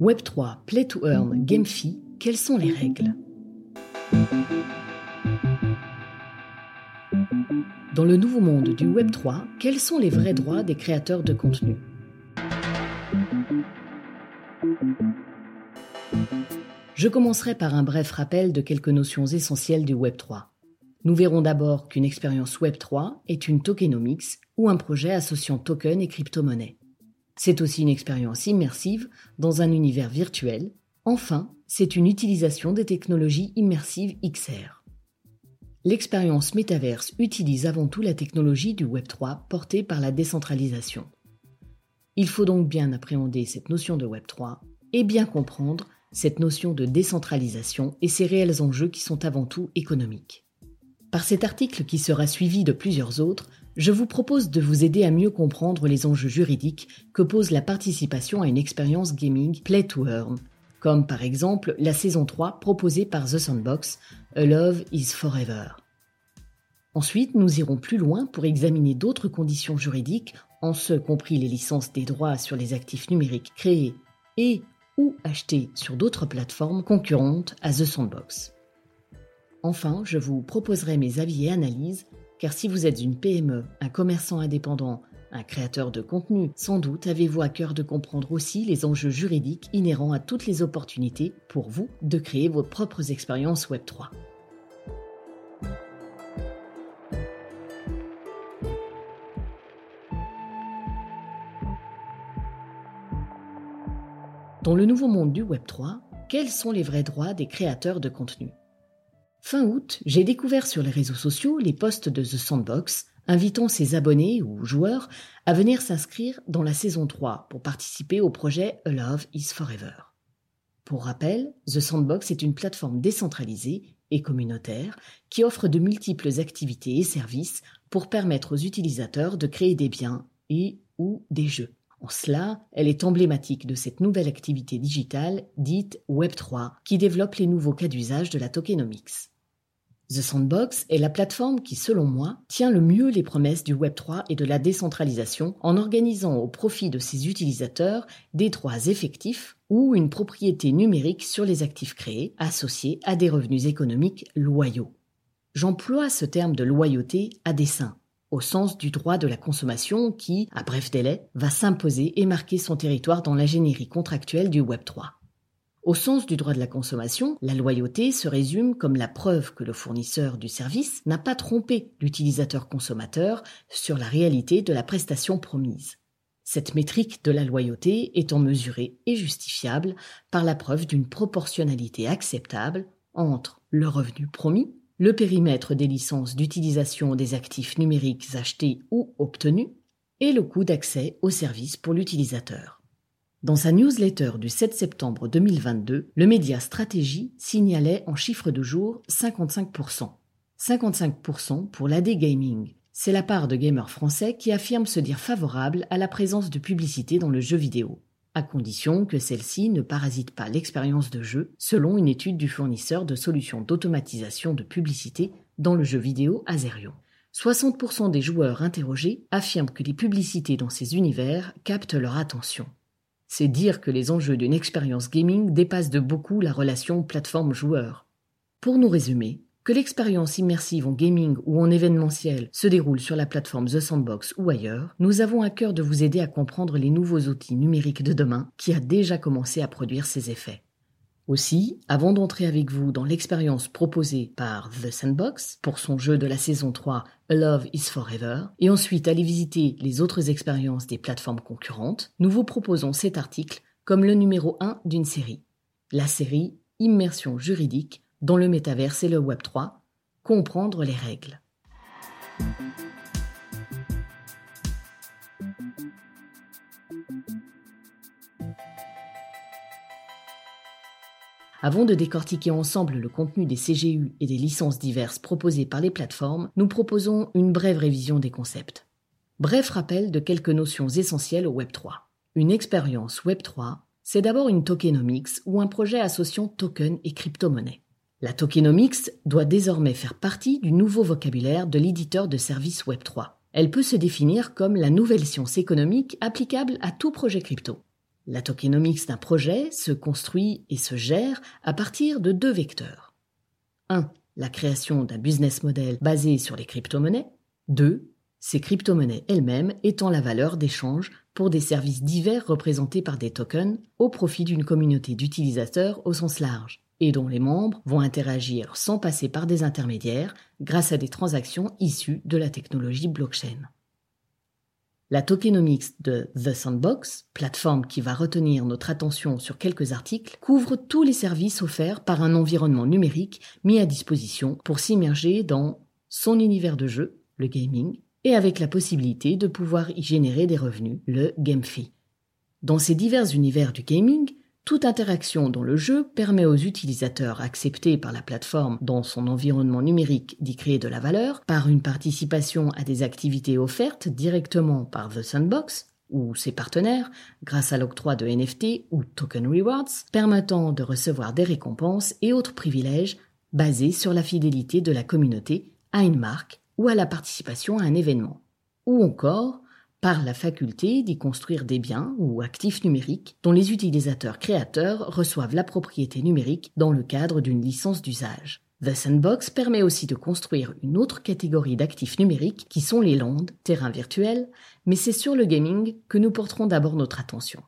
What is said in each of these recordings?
Web3, Play to Earn, GameFi, quelles sont les règles? Dans le nouveau monde du Web3, quels sont les vrais droits des créateurs de contenu? Je commencerai par un bref rappel de quelques notions essentielles du Web3. Nous verrons d'abord qu'une expérience Web3 est une tokenomics ou un projet associant token et crypto-monnaie. C'est aussi une expérience immersive dans un univers virtuel. Enfin, c'est une utilisation des technologies immersives XR. L'expérience métaverse utilise avant tout la technologie du Web3 portée par la décentralisation. Il faut donc bien appréhender cette notion de Web3 et bien comprendre cette notion de décentralisation et ses réels enjeux qui sont avant tout économiques. Par cet article qui sera suivi de plusieurs autres, je vous propose de vous aider à mieux comprendre les enjeux juridiques que pose la participation à une expérience gaming play to earn, comme par exemple la saison 3 proposée par The Sandbox, A Love is Forever. Ensuite, nous irons plus loin pour examiner d'autres conditions juridiques, en ce compris les licences des droits sur les actifs numériques créés et ou achetés sur d'autres plateformes concurrentes à The Sandbox. Enfin, je vous proposerai mes avis et analyses, car si vous êtes une PME, un commerçant indépendant, un créateur de contenu, sans doute avez-vous à cœur de comprendre aussi les enjeux juridiques inhérents à toutes les opportunités pour vous de créer vos propres expériences Web3. Dans le nouveau monde du Web3, quels sont les vrais droits des créateurs de contenu? Fin août, j'ai découvert sur les réseaux sociaux les posts de The Sandbox invitant ses abonnés ou joueurs à venir s'inscrire dans la saison 3 pour participer au projet A Love is Forever. Pour rappel, The Sandbox est une plateforme décentralisée et communautaire qui offre de multiples activités et services pour permettre aux utilisateurs de créer des biens et ou des jeux. En cela, elle est emblématique de cette nouvelle activité digitale dite Web3 qui développe les nouveaux cas d'usage de la tokenomics. The Sandbox est la plateforme qui, selon moi, tient le mieux les promesses du Web3 et de la décentralisation en organisant au profit de ses utilisateurs des droits effectifs ou une propriété numérique sur les actifs créés associés à des revenus économiques loyaux. J'emploie ce terme de loyauté à dessein, au sens du droit de la consommation qui, à bref délai, va s'imposer et marquer son territoire dans l'ingénierie contractuelle du Web3. Au sens du droit de la consommation, la loyauté se résume comme la preuve que le fournisseur du service n'a pas trompé l'utilisateur consommateur sur la réalité de la prestation promise. Cette métrique de la loyauté étant mesurée et justifiable par la preuve d'une proportionnalité acceptable entre le revenu promis, le périmètre des licences d'utilisation des actifs numériques achetés ou obtenus, et le coût d'accès au service pour l'utilisateur. Dans sa newsletter du 7 septembre 2022, le média Stratégie signalait en chiffre de jour 55%. 55% pour l'AD Gaming. C'est la part de gamers français qui affirment se dire favorable à la présence de publicité dans le jeu vidéo, à condition que celle-ci ne parasite pas l'expérience de jeu, selon une étude du fournisseur de solutions d'automatisation de publicité dans le jeu vidéo Azerion. 60% des joueurs interrogés affirment que les publicités dans ces univers captent leur attention. C'est dire que les enjeux d'une expérience gaming dépassent de beaucoup la relation plateforme-joueur. Pour nous résumer, que l'expérience immersive en gaming ou en événementiel se déroule sur la plateforme The Sandbox ou ailleurs, nous avons à cœur de vous aider à comprendre les nouveaux outils numériques de demain qui a déjà commencé à produire ses effets. Aussi, avant d'entrer avec vous dans l'expérience proposée par The Sandbox pour son jeu de la saison 3 Love is Forever, et ensuite aller visiter les autres expériences des plateformes concurrentes, nous vous proposons cet article comme le numéro 1 d'une série. La série Immersion juridique dans le métaverse et le Web 3, comprendre les règles. Avant de décortiquer ensemble le contenu des CGU et des licences diverses proposées par les plateformes, nous proposons une brève révision des concepts. Bref rappel de quelques notions essentielles au Web3. Une expérience Web3, c'est d'abord une tokenomics ou un projet associant token et crypto-monnaie. La tokenomics doit désormais faire partie du nouveau vocabulaire de l'éditeur de services Web3. Elle peut se définir comme la nouvelle science économique applicable à tout projet crypto. La tokenomics d'un projet se construit et se gère à partir de deux vecteurs. 1. La création d'un business model basé sur les crypto-monnaies. 2. Ces crypto-monnaies elles-mêmes étant la valeur d'échange pour des services divers représentés par des tokens au profit d'une communauté d'utilisateurs au sens large et dont les membres vont interagir sans passer par des intermédiaires grâce à des transactions issues de la technologie blockchain. La tokenomics de The Sandbox, plateforme qui va retenir notre attention sur quelques articles, couvre tous les services offerts par un environnement numérique mis à disposition pour s'immerger dans son univers de jeu, le gaming, et avec la possibilité de pouvoir y générer des revenus, le game fee. Dans ces divers univers du gaming, toute interaction dans le jeu permet aux utilisateurs acceptés par la plateforme dans son environnement numérique d'y créer de la valeur par une participation à des activités offertes directement par The Sandbox ou ses partenaires grâce à l'octroi de NFT ou token rewards permettant de recevoir des récompenses et autres privilèges basés sur la fidélité de la communauté à une marque ou à la participation à un événement, ou encore par la faculté d'y construire des biens ou actifs numériques dont les utilisateurs créateurs reçoivent la propriété numérique dans le cadre d'une licence d'usage. The Sandbox permet aussi de construire une autre catégorie d'actifs numériques qui sont les landes, terrains virtuels, mais c'est sur le gaming que nous porterons d'abord notre attention.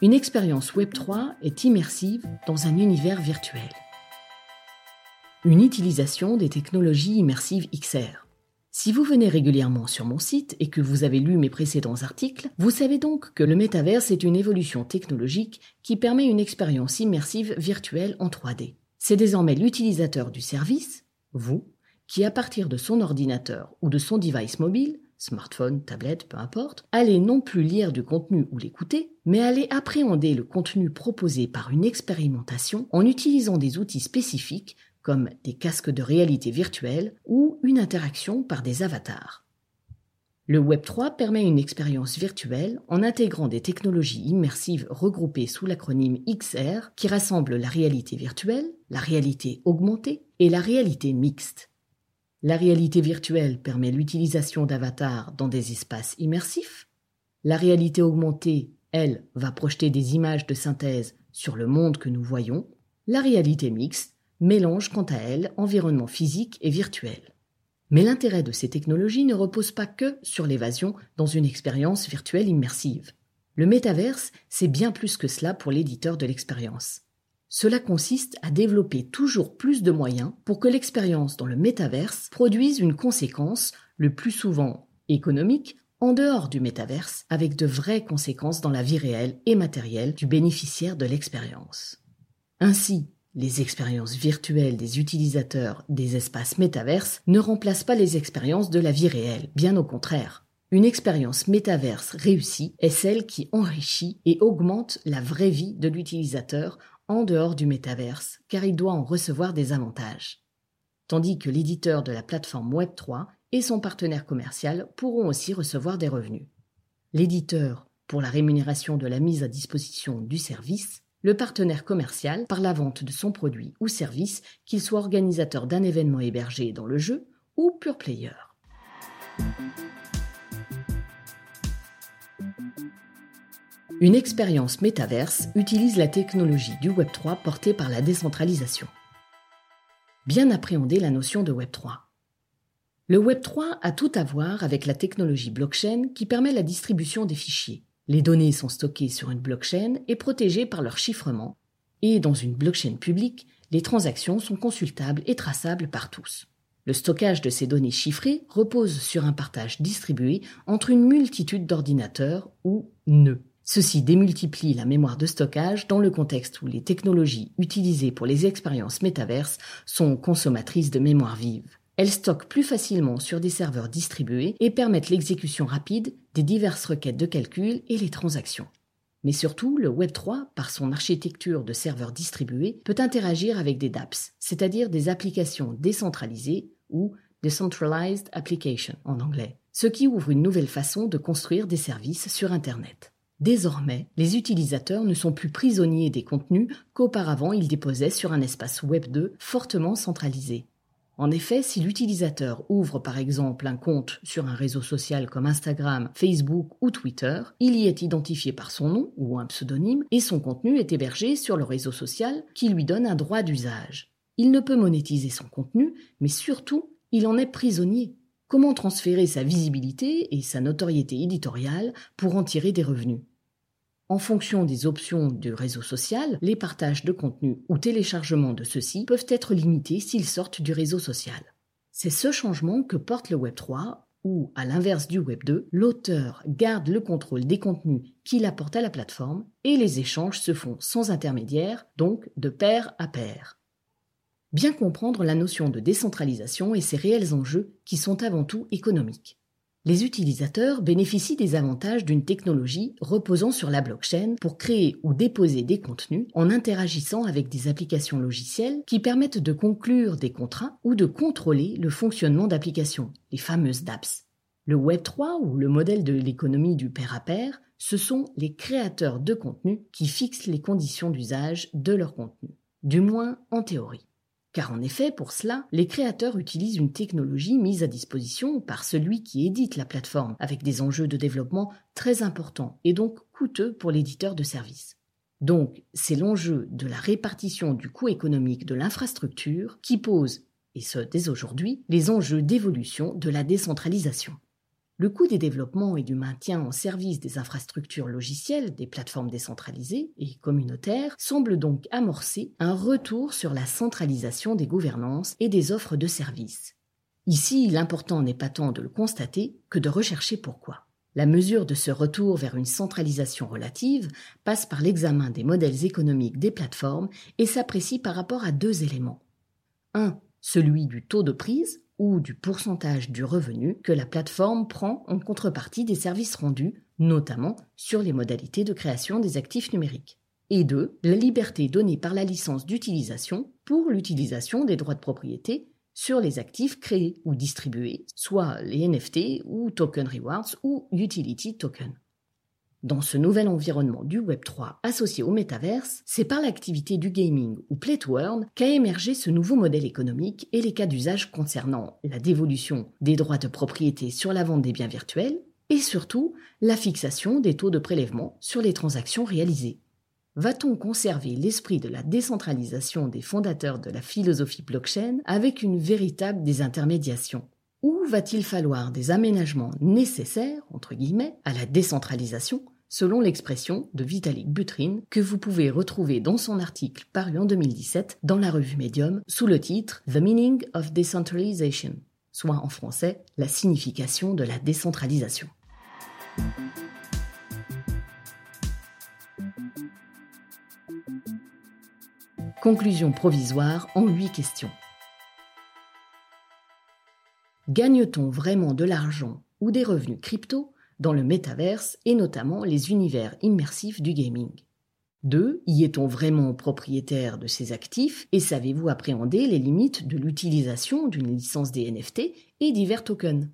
Une expérience Web3 est immersive dans un univers virtuel une utilisation des technologies immersives XR. Si vous venez régulièrement sur mon site et que vous avez lu mes précédents articles, vous savez donc que le métaverse est une évolution technologique qui permet une expérience immersive virtuelle en 3D. C'est désormais l'utilisateur du service, vous, qui à partir de son ordinateur ou de son device mobile, smartphone, tablette, peu importe, allez non plus lire du contenu ou l'écouter, mais allez appréhender le contenu proposé par une expérimentation en utilisant des outils spécifiques comme des casques de réalité virtuelle ou une interaction par des avatars. Le Web3 permet une expérience virtuelle en intégrant des technologies immersives regroupées sous l'acronyme XR qui rassemble la réalité virtuelle, la réalité augmentée et la réalité mixte. La réalité virtuelle permet l'utilisation d'avatars dans des espaces immersifs. La réalité augmentée, elle, va projeter des images de synthèse sur le monde que nous voyons. La réalité mixte mélange quant à elle environnement physique et virtuel. Mais l'intérêt de ces technologies ne repose pas que sur l'évasion dans une expérience virtuelle immersive. Le métaverse, c'est bien plus que cela pour l'éditeur de l'expérience. Cela consiste à développer toujours plus de moyens pour que l'expérience dans le métaverse produise une conséquence, le plus souvent économique, en dehors du métaverse, avec de vraies conséquences dans la vie réelle et matérielle du bénéficiaire de l'expérience. Ainsi, les expériences virtuelles des utilisateurs des espaces métaverses ne remplacent pas les expériences de la vie réelle, bien au contraire. Une expérience métaverse réussie est celle qui enrichit et augmente la vraie vie de l'utilisateur en dehors du métaverse, car il doit en recevoir des avantages. Tandis que l'éditeur de la plateforme Web3 et son partenaire commercial pourront aussi recevoir des revenus. L'éditeur pour la rémunération de la mise à disposition du service le partenaire commercial par la vente de son produit ou service, qu'il soit organisateur d'un événement hébergé dans le jeu ou pure player. Une expérience métaverse utilise la technologie du Web3 portée par la décentralisation. Bien appréhender la notion de Web3. Le Web3 a tout à voir avec la technologie blockchain qui permet la distribution des fichiers, les données sont stockées sur une blockchain et protégées par leur chiffrement, et dans une blockchain publique, les transactions sont consultables et traçables par tous. Le stockage de ces données chiffrées repose sur un partage distribué entre une multitude d'ordinateurs ou nœuds. Ceci démultiplie la mémoire de stockage dans le contexte où les technologies utilisées pour les expériences métaverses sont consommatrices de mémoire vive. Elles stockent plus facilement sur des serveurs distribués et permettent l'exécution rapide des diverses requêtes de calcul et les transactions. Mais surtout, le Web3, par son architecture de serveurs distribués, peut interagir avec des dApps, c'est-à-dire des applications décentralisées ou Decentralized Application en anglais, ce qui ouvre une nouvelle façon de construire des services sur Internet. Désormais, les utilisateurs ne sont plus prisonniers des contenus qu'auparavant ils déposaient sur un espace Web 2 fortement centralisé. En effet, si l'utilisateur ouvre par exemple un compte sur un réseau social comme Instagram, Facebook ou Twitter, il y est identifié par son nom ou un pseudonyme et son contenu est hébergé sur le réseau social qui lui donne un droit d'usage. Il ne peut monétiser son contenu, mais surtout, il en est prisonnier. Comment transférer sa visibilité et sa notoriété éditoriale pour en tirer des revenus? En fonction des options du réseau social, les partages de contenu ou téléchargements de ceux-ci peuvent être limités s'ils sortent du réseau social. C'est ce changement que porte le Web 3 où, à l'inverse du Web 2, l'auteur garde le contrôle des contenus qu'il apporte à la plateforme et les échanges se font sans intermédiaire, donc de pair à pair. Bien comprendre la notion de décentralisation et ses réels enjeux qui sont avant tout économiques. Les utilisateurs bénéficient des avantages d'une technologie reposant sur la blockchain pour créer ou déposer des contenus en interagissant avec des applications logicielles qui permettent de conclure des contrats ou de contrôler le fonctionnement d'applications, les fameuses dApps. Le Web3 ou le modèle de l'économie du pair à pair, ce sont les créateurs de contenu qui fixent les conditions d'usage de leur contenu, du moins en théorie. Car en effet, pour cela, les créateurs utilisent une technologie mise à disposition par celui qui édite la plateforme, avec des enjeux de développement très importants et donc coûteux pour l'éditeur de services. Donc, c'est l'enjeu de la répartition du coût économique de l'infrastructure qui pose, et ce dès aujourd'hui, les enjeux d'évolution de la décentralisation. Le coût des développements et du maintien en service des infrastructures logicielles des plateformes décentralisées et communautaires semble donc amorcer un retour sur la centralisation des gouvernances et des offres de services. Ici, l'important n'est pas tant de le constater que de rechercher pourquoi. La mesure de ce retour vers une centralisation relative passe par l'examen des modèles économiques des plateformes et s'apprécie par rapport à deux éléments. Un, celui du taux de prise, ou du pourcentage du revenu que la plateforme prend en contrepartie des services rendus, notamment sur les modalités de création des actifs numériques. Et deux, la liberté donnée par la licence d'utilisation pour l'utilisation des droits de propriété sur les actifs créés ou distribués, soit les NFT ou token rewards ou utility token. Dans ce nouvel environnement du Web3 associé au métaverse, c'est par l'activité du gaming ou play to earn qu'a émergé ce nouveau modèle économique et les cas d'usage concernant la dévolution des droits de propriété sur la vente des biens virtuels et surtout la fixation des taux de prélèvement sur les transactions réalisées. Va-t-on conserver l'esprit de la décentralisation des fondateurs de la philosophie blockchain avec une véritable désintermédiation? Ou va-t-il falloir des aménagements nécessaires, entre guillemets, à la décentralisation selon l'expression de Vitalik Buterin que vous pouvez retrouver dans son article paru en 2017 dans la revue Medium sous le titre The Meaning of Decentralization, soit en français la signification de la décentralisation. Conclusion provisoire en huit questions. Gagne-t-on vraiment de l'argent ou des revenus crypto dans le métaverse et notamment les univers immersifs du gaming? 2. Y est-on vraiment propriétaire de ces actifs et savez-vous appréhender les limites de l'utilisation d'une licence des NFT et divers tokens?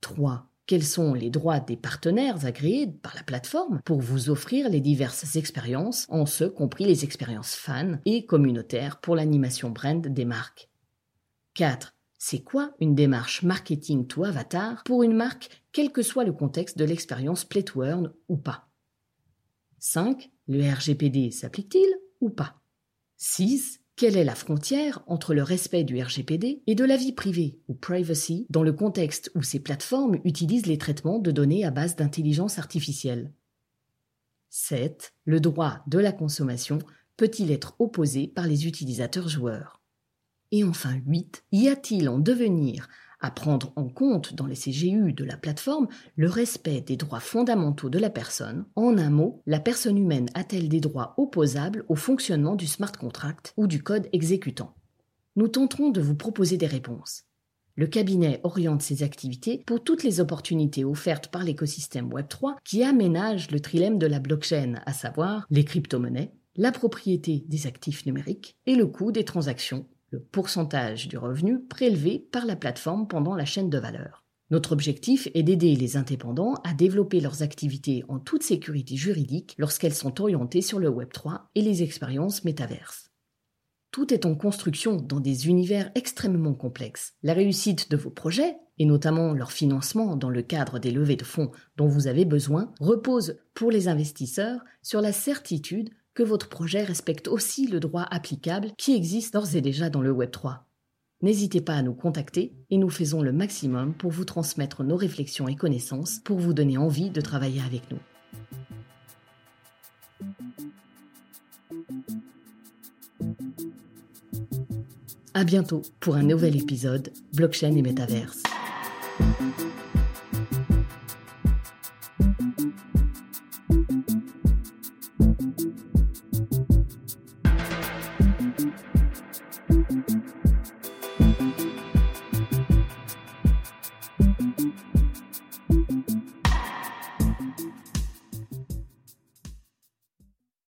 3. Quels sont les droits des partenaires agréés par la plateforme pour vous offrir les diverses expériences, en ce compris les expériences fans et communautaires pour l'animation brand des marques? 4. C'est quoi une démarche marketing to avatar pour une marque, quel que soit le contexte de l'expérience Earn ou pas? 5. Le RGPD s'applique-t-il ou pas? 6. Quelle est la frontière entre le respect du RGPD et de la vie privée ou privacy dans le contexte où ces plateformes utilisent les traitements de données à base d'intelligence artificielle? 7. Le droit de la consommation peut-il être opposé par les utilisateurs joueurs? Et enfin 8, y a-t-il en devenir? À prendre en compte dans les CGU de la plateforme le respect des droits fondamentaux de la personne. En un mot, la personne humaine a-t-elle des droits opposables au fonctionnement du smart contract ou du code exécutant? Nous tenterons de vous proposer des réponses. Le cabinet oriente ses activités pour toutes les opportunités offertes par l'écosystème Web3 qui aménage le trilemme de la blockchain, à savoir les crypto-monnaies, la propriété des actifs numériques et le coût des transactions le pourcentage du revenu prélevé par la plateforme pendant la chaîne de valeur. Notre objectif est d'aider les indépendants à développer leurs activités en toute sécurité juridique lorsqu'elles sont orientées sur le Web3 et les expériences métaverses. tout est en construction dans des univers extrêmement complexes. La réussite de vos projets, et notamment leur financement dans le cadre des levées de fonds dont vous avez besoin, repose pour les investisseurs sur la certitude que votre projet respecte aussi le droit applicable qui existe d'ores et déjà dans le Web 3. N'hésitez pas à nous contacter et nous faisons le maximum pour vous transmettre nos réflexions et connaissances pour vous donner envie de travailler avec nous. À bientôt pour un nouvel épisode Blockchain et Métaverse.